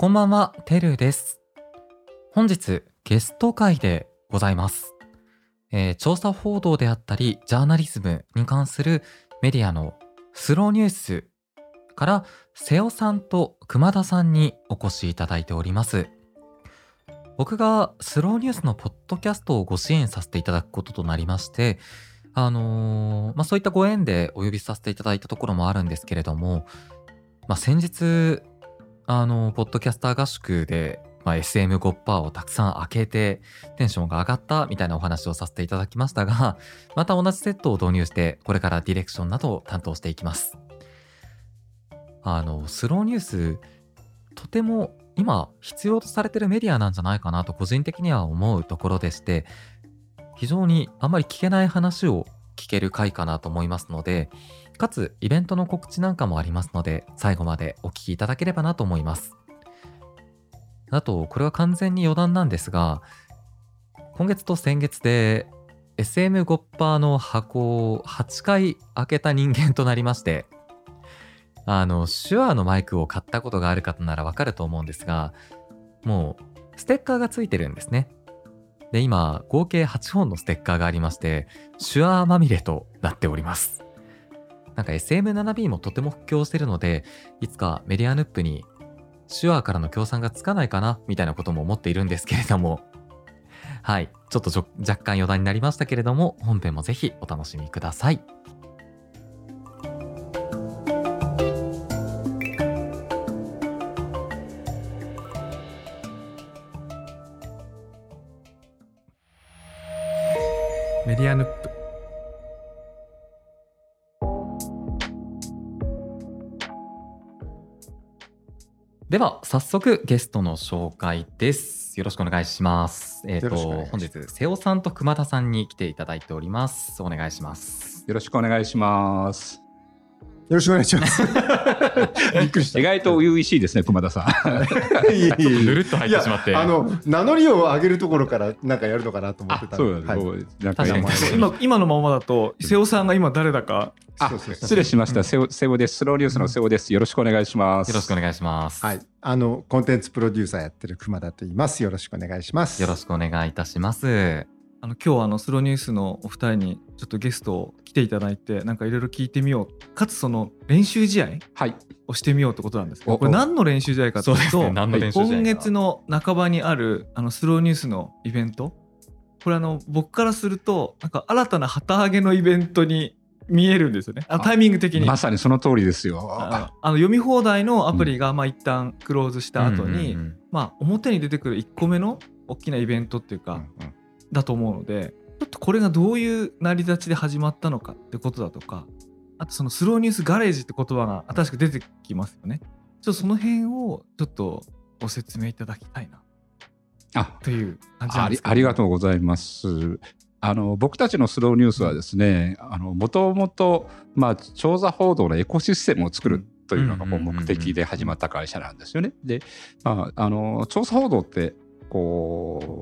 こんばんは、てるです。本日、ゲスト会でございます。えー調査報道であったり、ジャーナリズムに関するメディアのスローニュースから、瀬尾さんと熊田さんにお越しいただいております。僕がスローニュースのポッドキャストをご支援させていただくこととなりまして、あのーまあ、そういったご縁でお呼びさせていただいたところもあるんですけれども、まあ、先日、あの、ポッドキャスター合宿で、まあ、SM5% をたくさん開けて、テンションが上がったみたいなお話をさせていただきましたが、また同じセットを導入して、これからディレクションなどを担当していきます。あの、スローニュース、とても今必要とされてるメディアなんじゃないかなと個人的には思うところでして、非常にあまり聞けない話を聞ける回かなと思いますので、かつイベントの告知なんかもありますので、最後までお聞きいただければなと思います。あと、これは完全に余談なんですが、今月と先月で SM5% の箱を8回開けた人間となりまして、あの、手話のマイクを買ったことがある方ならわかると思うんですが、もう、ステッカーがついてるんですね。で、今、合計8本のステッカーがありまして、手話まみれとなっております。なんか SM7B もとても布教してるので、いつかメディアヌップに手話からの協賛がつかないかなみたいなことも思っているんですけれども、はい、ちょっと若干余談になりましたけれども、本編もぜひお楽しみください。では、早速ゲストの紹介です。よろしくお願いします。えっ、と、よろしくお願いします本日、瀬尾さんと熊田さんに来ていただいております。お願いします。よろしくお願いします。よろしくお願いします。びっくりした。意外と優々しいですね、熊田さん。ぬるっと入ってしまって。あの名乗りを上げるところからなんかやるのかなと思ってた。そうなんです、はいもうなんか確かに今今今のままだと瀬尾さんが今誰だか失礼しました、瀬尾瀬尾です。スローニュースの瀬尾です。よろしくお願いします。よろしくお願いします。はい。あのコンテンツプロデューサーやってる熊田と言います。よろしくお願いします。よろしくお願いいたします。あの今日はあのスローニュースのお二人にちょっとゲストを来ていただいてなんかいろいろ聞いてみようかつその練習試合はい。をしてみようってことなんですけどおこれ何の練習試合かというとね。今月の半ばにあるあのスローニュースのイベントこれあの僕からするとなんか新たな旗揚げのイベントに見えるんですよねああタイミング的に。まさにその通りですよ。ああの読み放題のアプリがまあ一旦クローズした後に、まあ、表に出てくる1個目の大きなイベントっていうか、だと思うのでちょっとこれがどういう成り立ちで始まったのかってことだとかあとそのスローニュースガレージって言葉が新しく出てきますよねちょっとその辺をちょっとご説明いただきたいなあという感じなんですけどありがとうございます。あの僕たちのスローニュースはですね、あのもともとまあ調査報道のエコシステムを作るというのがこう目的で始まった会社なんですよね。で、まああの調査報道ってこ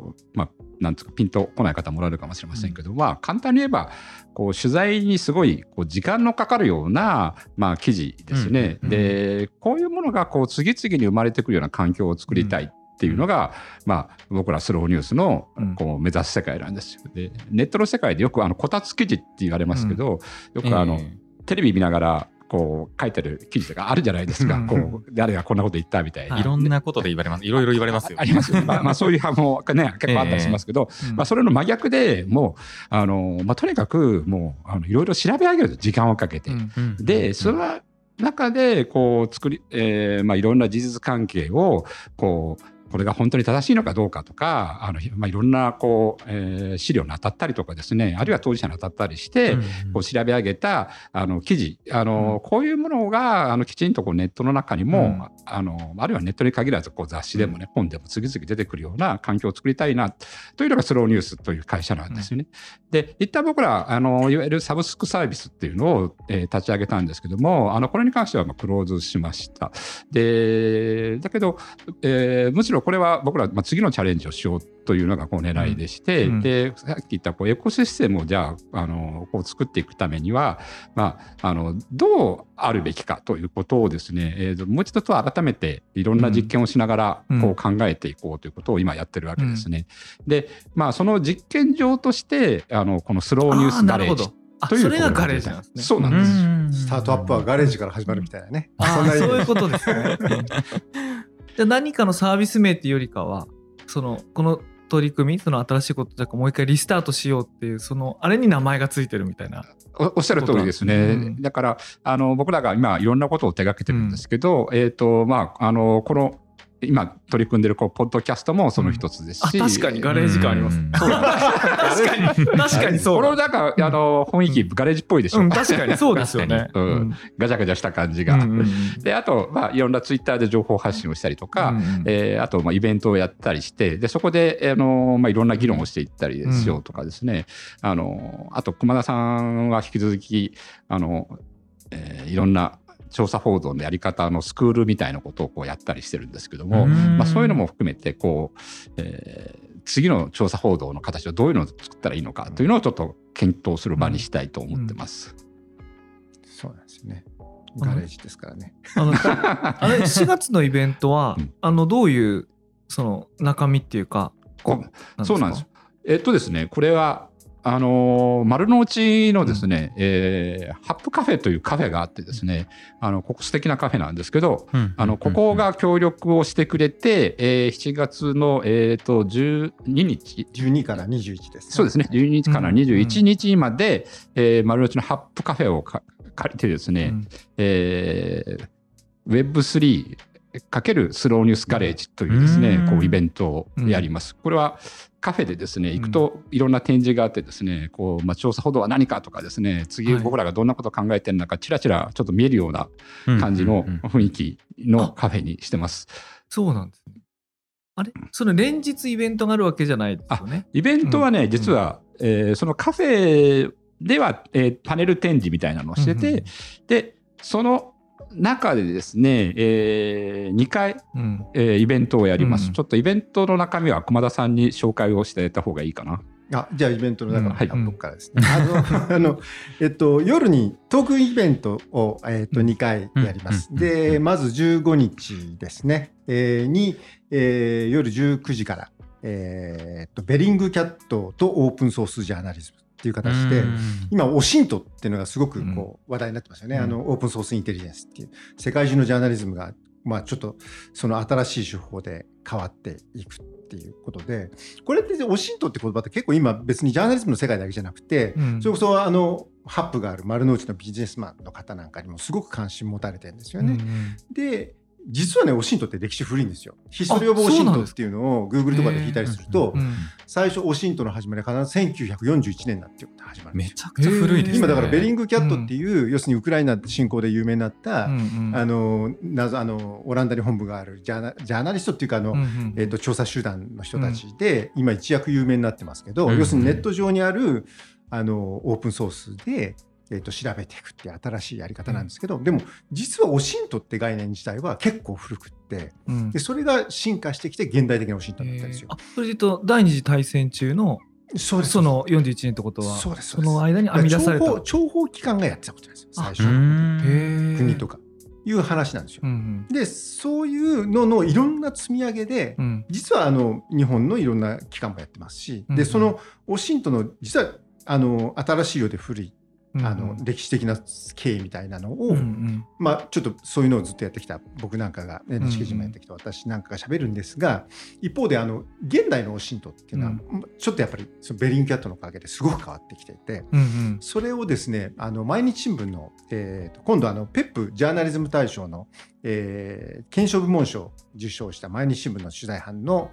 なんつうかピンとこない方もおられるかもしれませんけど、まあ簡単に言えばこう取材にすごいこう時間のかかるようなまあ記事ですね。うんうんうんでこういうものがこう次々に生まれてくるような環境を作りたい。っていうのが、まあ、僕らスローニュースのうんこう目指す世界なんですよ。でネットの世界でよくあのこたつ記事って言われますけど、よくあの、えテレビ見ながらこう書いてる記事とかあるじゃないですか、うん。こう誰がこんなこと言ったみたいな。ーい。ろんなことで言われます。いろいろ言われますよ。あありますよ、まあ、まあそういう派も、ね、結構あったりしますけど、うん。まあ、それの真逆でもうあの、まあ、とにかくもうあのいろいろ調べ上げると時間をかけて、でその中でこう作り、えーまあ、いろんな事実関係をこうこれが本当に正しいのかどうかとかあの、まあ、いろんなこう、えー資料に当たったりとかですねあるいは当事者に当たったりして、うんこう調べ上げたあの記事あの、こういうものがあのきちんとこうネットの中にも、うん。あのあるいはネットに限らずこう雑誌でもね、本でも次々出てくるような環境を作りたいなというのがスローニュースという会社なんですよね。で一旦僕らあのいわゆるサブスクサービスっていうのを、えー立ち上げたんですけどもあのこれに関してはまあクローズしました。でだけど、えーむしろろこれは僕ら、まあ、次のチャレンジをしようというのがこう狙いでして、うんでさっき言ったこうエコシステムをじゃああのこう作っていくためには、まあ、あのどうあるべきかということをですね、えーともう一度と改めていろんな実験をしながらうんこう考えていこうということを今やってるわけですね。で、まあ、その実験場としてあのこのスローニュースガレージあーなるほどあというそれがガレージなんですね。そうなんです。スタートアップはガレージから始まるみたいなね。あそんなそういうことですね。じゃあ何かのサービス名っていうよりかはそのこの取り組みその新しいことだからもう一回リスタートしようっていうそのあれに名前がついてるみたいな。おおっしゃる通りですね。うんだからあの僕らが今いろんなことを手掛けてるんですけど、えっ、とまああのこの今取り組んでるこうポッドキャストもその一つですし、あ確かにガレージ感あります。うんそうだ確かに。確かに。そう。こだれなんかあの雰囲気ガレージっぽいでしょ。うん確かにそうですよね。うん。ガチャガチャした感じが。うんうんうん。であとまあいろんなツイッターで情報発信をしたりとか。うえーあとまあイベントをやったりしてでそこで、あのまあ、いろんな議論をしていったりしようとかですね、あのあと熊田さんは引き続きあの、えーいろんな調査報道のやり方のスクールみたいなことをこうやったりしてるんですけども、うん。まあ、そういうのも含めてこう、えー次の調査報道の形をどういうのを作ったらいいのかというのをちょっと検討する場にしたいと思ってます。そうなんですよね。ガレージですからね。あの あれ4月のイベントは、うんあのどういうその中身っていうかこうそうなんです。えっとですね、これは、あのー丸の内のですね、えーハップカフェというカフェがあってですね、あの、ここ素敵なカフェなんですけど、あの、ここが協力をしてくれて、えー7月の、えっと、12日、12から21です、そうですね、12日からうん21日まで、えー丸の内のハップカフェをか借りてですね、うん。えー Web3 かけるスローニュースガレージというですねうん、こうイベントをやります。これはカフェでですね、行くといろんな展示があってですね、こう、まあ、調査報道は何かとかですね、次はい。僕らがどんなことを考えてるのか、ちらちらちょっと見えるような感じの雰囲気のカフェにしてます。そうなんですね。あれ？その連日イベントがあるわけじゃないですよね？イベントはね、うん。実は、えーそのカフェでは、えーパネル展示みたいなのをしてて、で、その中でですね、え2回、うん。えーイベントをやります、うん。ちょっとイベントの中身は熊田さんに紹介をしてあげた方がいいかな。あじゃあイベントの中のうん。はい。僕からですね。あの あのえっと夜にトークイベントをえっと2回やります。でまず15日ですね、えーに、えー夜19時から、えーっとベリングキャットとオープンソースジャーナリズムっていう形で。今、オシントっていうのがすごくこう話題になってますよね、うん。あのオープンソースインテリジェンスっていう、世界中のジャーナリズムが、まあ、ちょっとその新しい手法で変わっていくっていうことで、これってオシントって言葉って結構今、別にジャーナリズムの世界だけじゃなくて、うん。それこそあのハップがある丸の内のビジネスマンの方なんかにもすごく関心持たれてるんですよね。で実はね、オシントって歴史古いんですよ。ヒストリー・オブ・オシントっていうのを Google とかで聞いたりするとう、ん最初オシントの始まりは必ず1941年だって始まるめちゃくちゃ古いですね。今だからベリング。グキャットっていう、要するにウクライナ侵攻で有名になった、うんうんあの謎あのオランダに本部があるジャーナジャーナリストっていうかあの、うんうんえー、と調査集団の人たちで、今一躍有名になってますけど、うん。要するにネット上にあるあのオープンソースで、えー、と調べていくって新しいやり方なんですけど、でも実はオシントって概念自体は結構古くってうん。でそれが進化してきて現代的なオシントになったんですよ。あ。それで言うと第二次大戦中のそうです。その41年ってことはそうですその間に編み出された。諜報機関がやってたことなんですよ最初国とかいう話なんですよ。うんでそういうののいろんな積み上げで、うん。うん実はあの日本のいろんな機関もやってますし、うんでそのオシントの実はあの新しいようで古いうんあの歴史的な経緯みたいなのを、うんうん。まあ、ちょっとそういうのをずっとやってきた僕なんかが NHK 人もやってきた私なんかが喋るんですが一方であの現代のオシントっていうのは、ちょっとやっぱりそのベリングキャットのおかげですごく変わってきていて。うんうん。それをですね、あの毎日新聞の、えーと今度あの、ペップジャーナリズム大賞の、えー検証部門賞を受賞した毎日新聞の取材班の、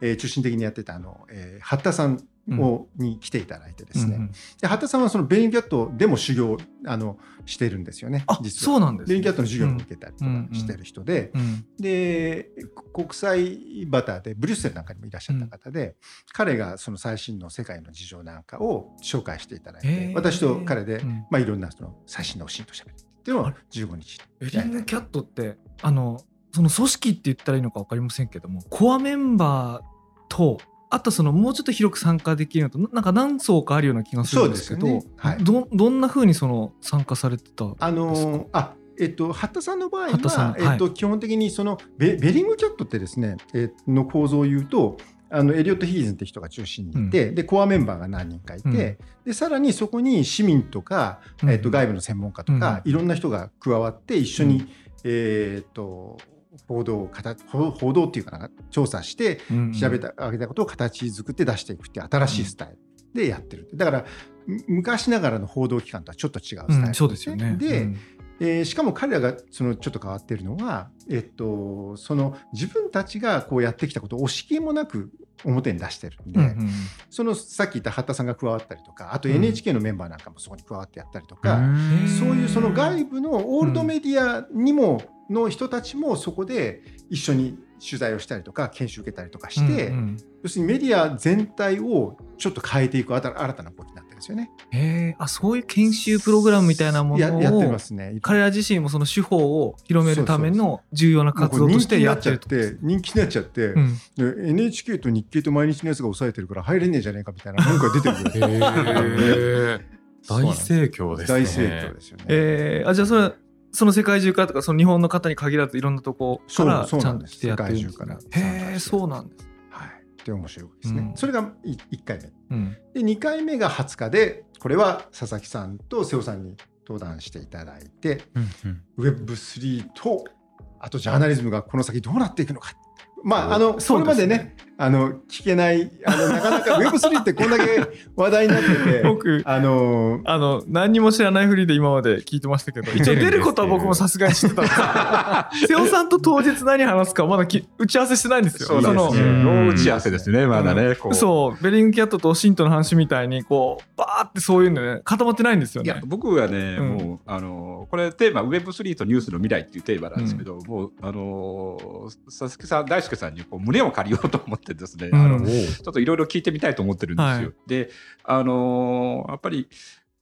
えー中心的にやってたあの、えー八田さんを、に来ていただいてですね、うんうん。で八田さんはそのベリングキャットでも修行あのしてるんですよね、あ実は。そうなんですね。ベリングキャットの授業も受けたりとかうん。してる人で、うん。で国際バターでブリュッセルなんかにもいらっしゃった方で、彼がその最新の世界の事情なんかを紹介していただいて、へー。私と彼で、うん。まあ、いろんなその最新のおしんとしゃべるっていうのを15日ベリングキャットってあのその組織って言ったらいいのか分かりませんけどもコアメンバーとあとそのもうちょっと広く参加できるのとなんか何層かあるような気がするんですけどね。はい。どどんな風にその参加されてたんですか？あのーあえっと、八田さんの場合は、えっと、基本的にそのベベリングキャットってですね、えーの構造を言うとあのエリオット・ヒーズンって人が中心にいて、でコアメンバーが何人かいて、うん。でさらにそこに市民とか、えっと、うん外部の専門家とか、いろんな人が加わって一緒に、えっと報道を報報道っていうかな調査してうん調べたあげたことを形作って出していくって新しいスタイルでやってる。だからむ昔ながらの報道機関とはちょっと違うスタイルうんそうですよね。で、うん。えーしかも彼らがそのちょっと変わっているのは、えっと、その自分たちがこうやってきたことを惜しげもなく表に出してるんで、うんうんそのさっき言った八田さんが加わったりとかあとうん。NHK のメンバーなんかもそこに加わってやったりとか、うんそういうその外部のオールドメディアにも、の人たちもそこで一緒に取材をしたりとか研修受けたりとかして、うんうん要するにメディア全体をちょっと変えていく新た新たな動きになってるんですよね。へえあそういう研修プログラムみたいなものややってをますね。彼ら自身もその手法を広めるための重要な活動としてやってると。て人気になっちゃって、うんで NHK と日経と毎日のやつが抑えてるから入れねえじゃねえかみたいな文句が出てくる 大盛況ですね。大盛況ですよね。えーあじゃあそれはその世界中からとかその日本の方に限らずいろんなとこからちゃんと来てやってるんですからねへえそうなんです。はい。で面白いですね。うんそれが1回目。うんで2回目が20日でこれは佐々木さんと瀬尾さんに登壇していただいてうんうん Web3 とあとジャーナリズムがこの先どうなっていくのか。まあ、あのそそうれまでねあの聞けないあのなかなか Web3 ってこんだけ話題になってて僕あのあの何にも知らないふりで今まで聞いてましたけど 一応出ることは僕もさすがに知ってたんですよ 瀬尾さんと当日何話すかまだき打ち合わせしてないんですよ。そうですね。うんロー打ち合わせですね、まだね。こうそうベリングキャットとシントの話みたいにこうバーってそういうのね固まってないんですよね。いや僕はね、うんもうあのこれテーマ Web3 とニュースの未来っていうテーマなんですけど、もうあの佐々木さん大輔さんにこう胸を借りようと思ってですね、うん。あのちょっといろいろ聞いてみたいと思ってるんですよ。はい。であのやっぱり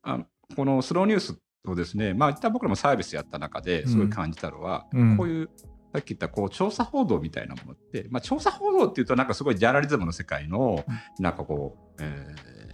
あのこのスローニュースをですねまあ一旦僕らもサービスやった中ですごい感じたのは、うん。こういうさっき言ったこう調査報道みたいなものって、まあ、調査報道っていうとなんかすごいジャーナリズムの世界のなんかこう、えー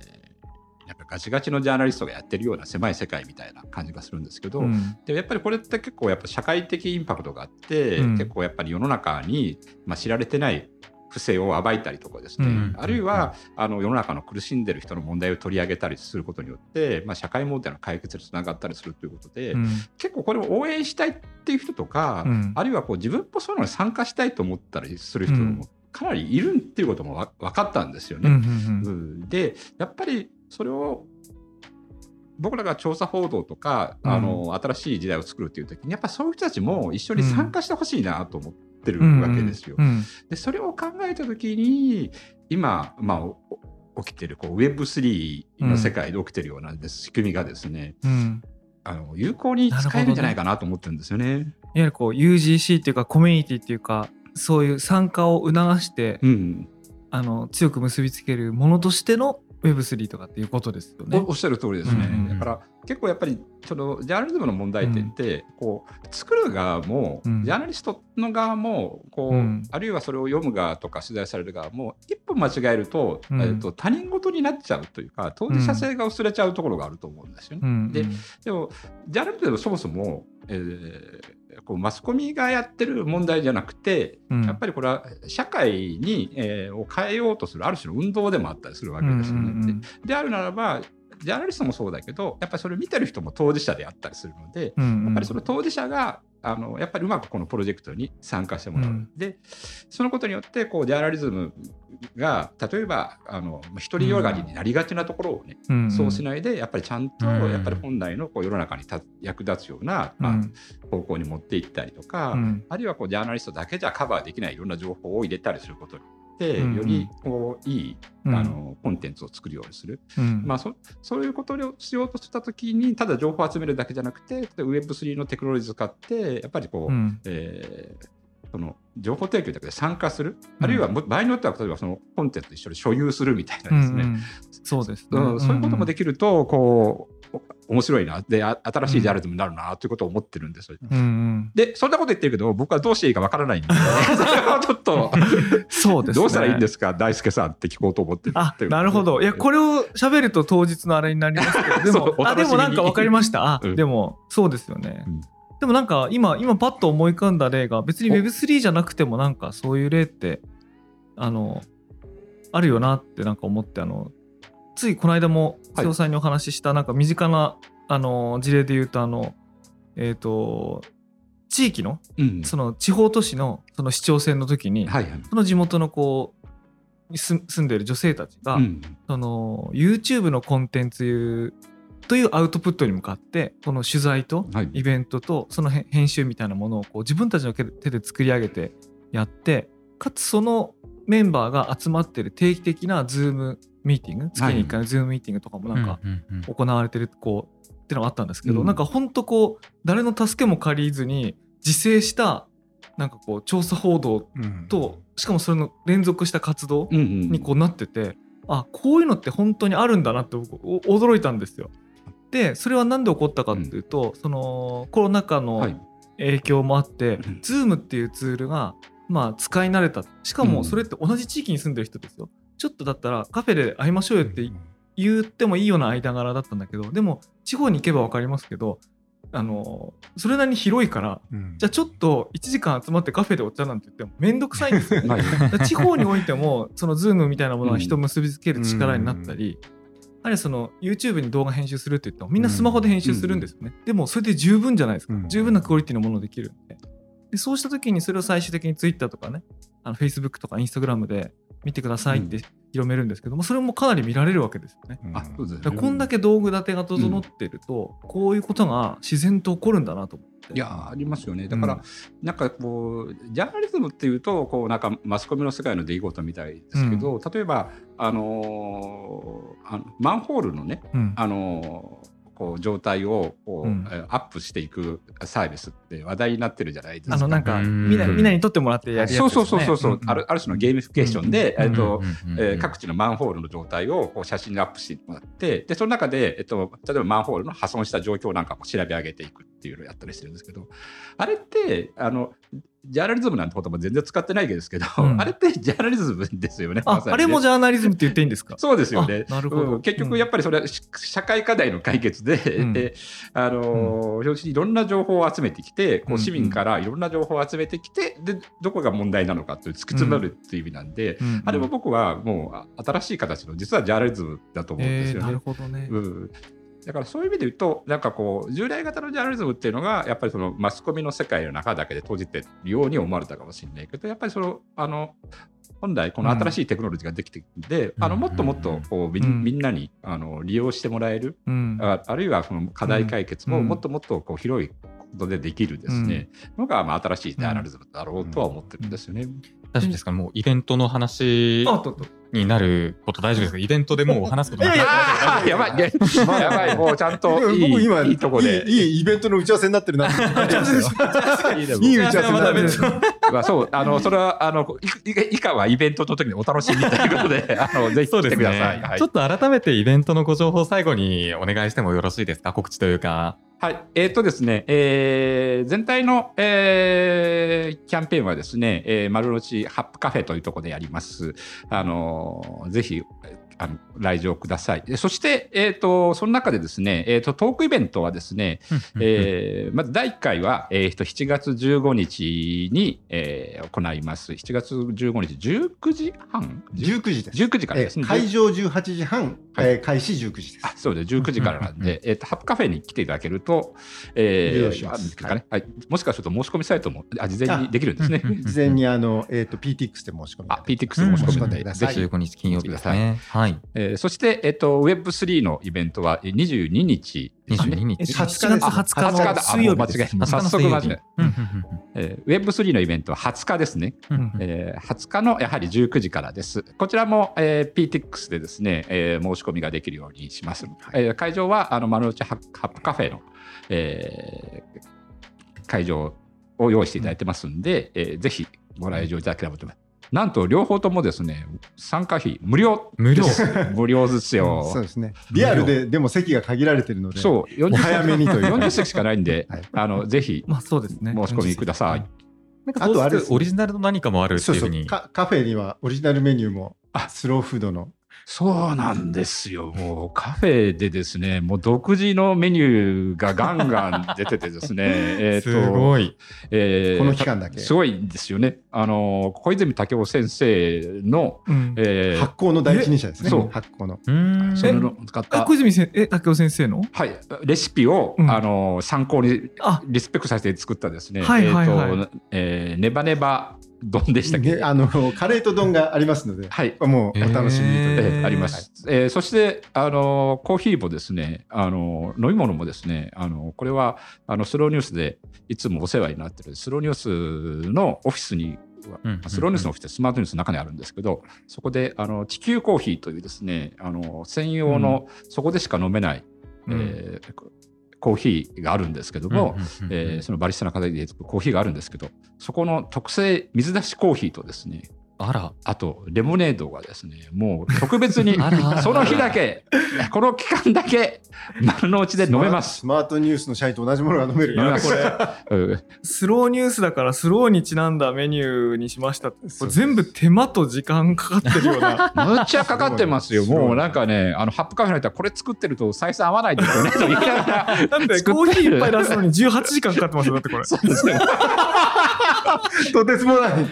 なんかガチガチのジャーナリストがやってるような狭い世界みたいな感じがするんですけど、うん。でやっぱりこれって結構やっぱ社会的インパクトがあって、うん。結構やっぱり世の中に、まあ、知られてない不正を暴いたりとかですね、うん。あるいはあの世の中の苦しんでる人の問題を取り上げたりすることによって、まあ、社会問題の解決につながったりするということで、うん。結構これを応援したいっていう人とか、うん。あるいはこう自分もそういうのに参加したいと思ったりする人うん。もかなりいるっていうこともわ分かったんですよね。うんうんうん。でやっぱりそれを僕らが調査報道とか、うん。あの新しい時代を作るっていう時にやっぱそういう人たちも一緒に参加してほしいなと思ってるうんわけですよ。うんでそれを考えた時に今、まあ、起きてるこう Web3 の世界で起きてるような仕組みがですねうんあの有効に使えるんじゃないかなと思ってるんですよね。いわゆるこう UGC っていうかコミュニティっていうかそういう参加を促して、うん、あの強く結びつけるものとしての Web3 とかっていうことですよね。おおっしゃる通りですね、うんうんうん。だから結構やっぱりそのジャーナリズムの問題点って、こう作る側も、うん。ジャーナリストの側もこう、うん。あるいはそれを読む側とか取材される側も一歩間違えると,、うん。えっと他人事になっちゃうというか当事者性が薄れちゃうところがあると思うんですよね。うんででもジャーナリズムはそもそも、えーこうマスコミがやってる問題じゃなくて、うん。やっぱりこれは社会に、えーを変えようとするある種の運動でもあったりするわけですよね。うんうんうんでであるならばジャーナリストもそうだけどやっぱりそれを見てる人も当事者であったりするので、うん。やっぱりその当事者があのやっぱりうまくこのプロジェクトに参加してもらう。うん。でそのことによってこうジャーナリズムが例えばあの独りよがりになりがちなところをね、うん。そうしないでやっぱりちゃんとうん。やっぱり本来のこう世の中に立役立つような、まあうん。方向に持っていったりとか、うん。あるいはこうジャーナリストだけじゃカバーできないいろんな情報を入れたりすることによって、うんよりこういい、うん。あのコンテンツを作るようにする、うん。まあ、そそういうことをしようとしたときにただ情報を集めるだけじゃなくて Web3 のテクノロジーを使ってやっぱりこう、うん。えーその情報提供だけで参加する、うん。あるいはも場合によっては例えばそのコンテンツと一緒に所有するみたいなですね、うんうん。そうですね、うんそういうこともできるとこう面白いなであ新しいジャーナリズムになるなということを思ってるんですよ。うんうん、でそんなこと言ってるけど僕はどうしていいかわからないんで それはちょっと そうですね。どうしたらいいんですか大輔さんって聞こうと思ってるあ、なるほど。いや、これを喋ると当日のあれになりますけど、でも、あ、でもなんか分かりました。あ、うんでも、そうですよね。うんでもなんか、今、今パッと思い浮かんだ例が、別にお Web3 じゃなくても、なんかそういう例って、あの、あるよなってなんか思って、あの、ついこの間も、はい瀬尾さんにお話しした、なんか身近な、あの、事例で言うと、あの、えっ、と、地域の、うんその地方都市の、その市長選の時に、その地元のこうに住住んでる女性たちが、うんその YouTube のコンテンツというアウトプットに向かってこの取材とはい。イベントとそのへ編集みたいなものをこう自分たちの手で手で作り上げてやってかつそのメンバーが集まってる定期的な Zoom ミーティング？月に1回の Zoom ミーティングとかもなんかうんうんうん。行われてるこうってのがあったんですけど、うん。なんかほんとこう誰の助けも借りずに自制したなんかこう調査報道うんとしかもそれの連続した活動うんうんにこうなってて、あこういうのって本当にあるんだなって僕お驚いたんですよ。でそれは何で起こったかっていうと、そのコロナ禍はのい。影響もあって、うん。Zoom っていうツールがまあ使い慣れた。しかうん。もそれって同じ地域に住んでる人ですよ。ちょっとだったらカフェで会いましょうよって言ってもいいような間柄だったんだけどでも地方に行けば分かりますけどあのそれなりに広いからうん。じゃあちょっと1時間集まってカフェでお茶なんて言ってもめんどくさいんですよ。ね。地方においてもその Zoom みたいなものが人を結びつける力になったり、あるいはその YouTube に動画編集するって言ってもみんなスマホで編集するんですよね、でもそれで十分じゃないですか、うん。十分なクオリティのものできるんで。でそうした時にそれを最終的に Twitter とかねあの Facebook とか Instagram で見てくださいって広めるんですけども、それもかなり見られるわけですよね。あそうですね。こんだけ道具立てが整ってると、こういうことが自然と起こるんだなと思って。いやありますよね。だから、うん。なんかこう、ジャーナリズムっていうと、こうなんかマスコミの世界の出来事みたいですけど、例えば、あのーあのマンホールのね、うん。あのーこう状態をこう、うん。えーアップしていくサービスって話題になってるじゃないですか。あのなんかうん。みんなみんなに撮ってもらってやるやつです、ね、そうそうそうそう、んん。あるある種のゲーミフィケーションで、うんえっとえー各地のマンホールの状態をこう写真にアップしてもらってでその中で、えっと、例えばマンホールの破損した状況なんかも調べ上げていくっていうのをやったりしてるんですけどあれってあのジャーナリズムなんてことも全然使ってないですけど、うん。あれってジャーナリズムですよね。あね。あれもジャーナリズムって言っていいんですか？そうですよね。あなるほど、うん。結局やっぱりそれはし社会課題の解決で、うん。であのーいろんな情報を集めてきてこう市民からいろんな情報を集めてきてでどこが問題なのかという突き詰めるっていう意味なんで、あれも僕はもうあ新しい形の実はジャーナリズムだと思うんですえー、なるよね。ほどね、うんだからそういう意味で言うと、なんかこう、従来型のジャーナリズムっていうのが、やっぱりそのマスコミの世界の中だけで閉じてるように思われたかもしれないけど、やっぱりその、あの、本来この新しいテクノロジーができてくるんで、うん。あのもっともっとこうみ,、うん。みんなにあの利用してもらえる、うん。ああるいはその課題解決もうん。もっともっとこう広いことでできるですね、のがまあ新しいジャーナリズムだろうとは思ってるんですよね。大丈夫ですかもうイベントの話。あととになること大丈夫ですか？イベントでもう話すことなくなっ やばい、やばい、もうちゃんといい僕今いいとこで。いいいいイベントの打ち合わせになってるな いい打ち合わせ。になってるまあそう、あの、それは、あの、いい以下はイベントの時にお楽しみということで、あの、ぜひ来てください。はい。ちょっと改めてイベントのご情報最後にお願いしてもよろしいですか？告知というか。はい。えっ、とですね、えー全体の、えーキャンペーンはですね、えー丸の内ハップカフェというところでやります。あのーぜひ、あの来場ください。でそして、えっ、と、その中でですね、えっ、と、トークイベントはですね、えーまず第1回は、えーと7月15日に、えー行います。7月15日、19時半？19時です。19時からですね。え会場18時半、はいえー開始19時です。あそうです、19時からなんで、えっと、ハップカフェに来ていただけると、えーはいもしかすると申し込みサイトもあ事前にできるんですね。事前にあの、えー、と PTX で申し込み PTX で申し込みうんぜひ15日金曜日ですね。はい。えーそして、えっと、Web3 のイベントはえー22日。ですね。22日。7月20日20日のだ水曜日です間違え早速間違えうんうんえー Web3 のイベントは20日ですね。うんうん。えー20日のやはり19時からです。こちらも、えー PTX でですね、えー申し込みができるようにします。えー会場はあの丸の内ハッハップカフェの、えー会場を用意していただいてますんで、えーぜひご来場いただければと思います。なんと両方ともですね参加費無料無料 無料ですよ。そうですね。リアルででも席が限られてるので、そうお早めにという。40席しかないんで、はいあのぜひまあそうですね。申し込みください。なんかあとあれオリジナルの何かもあるってそそういううふうに。カカフェにはオリジナルメニューもあスローフードのそうなんですよ。もうカフェでですね、もう独自のメニューがガンガン出ててですね、えすごい。えーこの期間だけ？すごいんですよね。あの小泉武夫先生の、うんえー発酵の第一人者ですね。そう発酵の。うーん。それの使っあた小泉先え竹雄先生の？はい、レシピを、うんあの参考にあリスペクトさせて作ったですね、はいはいはいえーとえーネバネバ丼でしたっけ、ねあのカレーと丼がありますので、はい、もうお楽しみにと。いうえへー。ーあります。えーそしてあのコーヒーもですね、あの飲み物もですね、あのこれはあのスローニュースでいつもお世話になってるスローニュースのオフィスに。うんスローニュースのオフィスってスマートニュースの中にあるんですけど、そこであの地球コーヒーというですね、あの専用の、そこでしか飲めない、うん。えーコーヒーがあるんですけども、そのバリスタの方でコーヒーがあるんですけど、そこの特製水出しコーヒーとですね、あら。あとレモネードがですね、もう特別にその日だけ、この期間だけ丸の内で飲めますス。マートニュースの社員と同じものが飲める。飲めますこれうんスローニュースだからスローにちなんだメニューにしました全部手間と時間かかってるようなむっちゃかかってますよ。もうなんかね、あのハップカフェの人はこれ作ってると採算合わないですよね。と言いながらだってコーヒー一杯出すのに18時間かかってますよだってこれそうですね とてつもない。も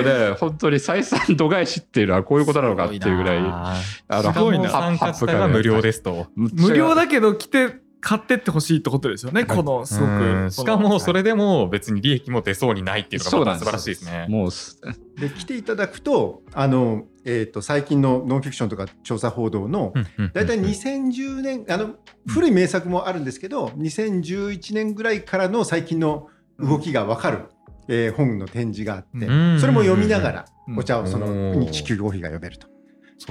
うね、本当に採算度外視っていうのはこういうことなのかっていうぐらい。ああすごいな。ハッ参加したら無料ですと。無料だけど来て買ってってほしいってことですよねこのすごうんくしかもそれでも別に利益も出そうにないっていうのが素晴らしいですね。もうすで来ていただくとあの、えー、と最近のノンフィクションとか調査報道の大体2010年あの古い名作もあるんですけど2011年ぐらいからの最近の動きが分かる、えー本の展示があって、うん。それも読みながらうん。お茶をその地球コーヒーが読めると。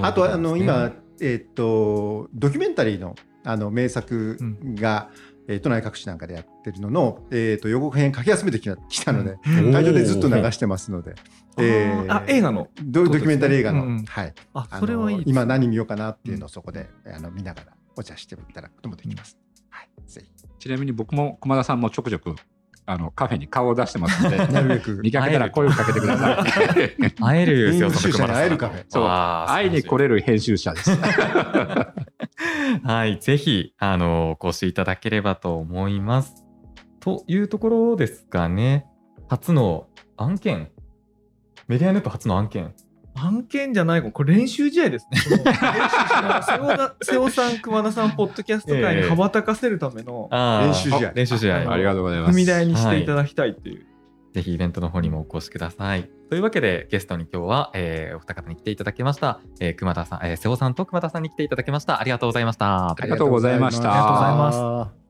あとはあの今、えっとドキュメンタリーのあの名作が、えー都内各地なんかでやってるのの、えっと予告編書き集めてきたきたので、うん。会場でずっと流してますので、えーあ映画の？ドドキュメンタリー映画の、はい、あそれはいい今何見ようかなっていうのをそこで、あの見ながらお茶していただくこともできます。はい、ぜちなみに僕も駒田さんもちょくちょくあのカフェに顔を出してますので、ひなるべく見かけたら声をかけてください。会えるよ、編集者に会えるカフェそう会いに来れれる編集者です。はい、ぜひ、あの、お越しいただければと思います。というところですかね。初の案件。メディアネット初の案件。案件じゃないこれ練習試合ですね。この練習試合瀬尾さん、熊田さん、ポッドキャスト界に羽ばたかせるためのあー練習試合練習試合。ありがとうございます。踏み台にしていただきたいっていう。ぜひイベントの方にもお越しください。というわけで、ゲストに今日は、えーお二方に来ていただきました。えー熊田さん、えー瀬尾さんと熊田さんに来ていただきました。ありがとうございました。ありがとうございましたありがとうございます。